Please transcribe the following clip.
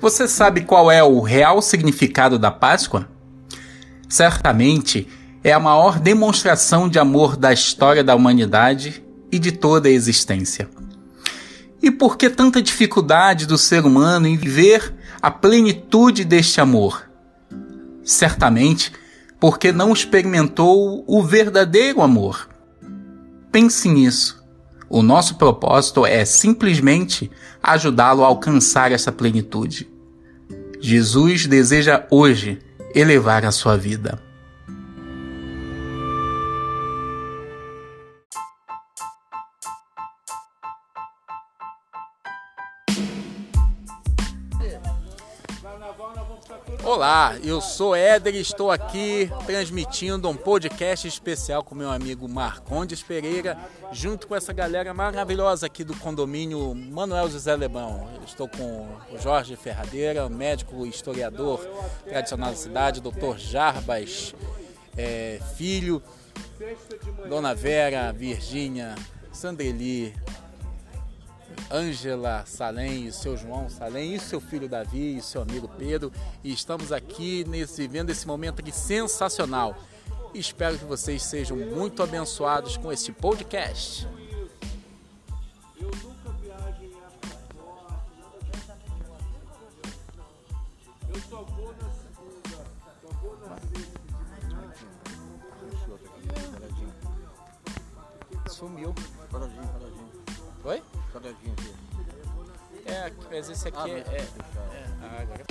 Você sabe qual é o real significado da Páscoa? Certamente é a maior demonstração de amor da história da humanidade e de toda a existência. E por que tanta dificuldade do ser humano em viver a plenitude deste amor? Certamente porque não experimentou o verdadeiro amor. Pense nisso. O nosso propósito é simplesmente ajudá-lo a alcançar essa plenitude. Jesus deseja hoje elevar a sua vida. Olá, eu sou Éder e estou aqui transmitindo um podcast especial com meu amigo Marcondes Pereira, junto com essa galera maravilhosa aqui do condomínio Manuel José Lebão. Eu estou com o Jorge Ferradeira, médico historiador tradicional da cidade, doutor Jarbas é, Filho, Dona Vera, Virgínia, Sandreli, Ângela Salem e seu João Salem e seu filho Davi e seu amigo Pedro. E estamos aqui nesse, vendo esse momento aqui sensacional. Espero que vocês sejam muito abençoados com este podcast. Sumiu. Paradinho, paradinho. Oi? Paradinho aqui. É, mas esse aqui Ah, é. mas é, eu é ah, agora.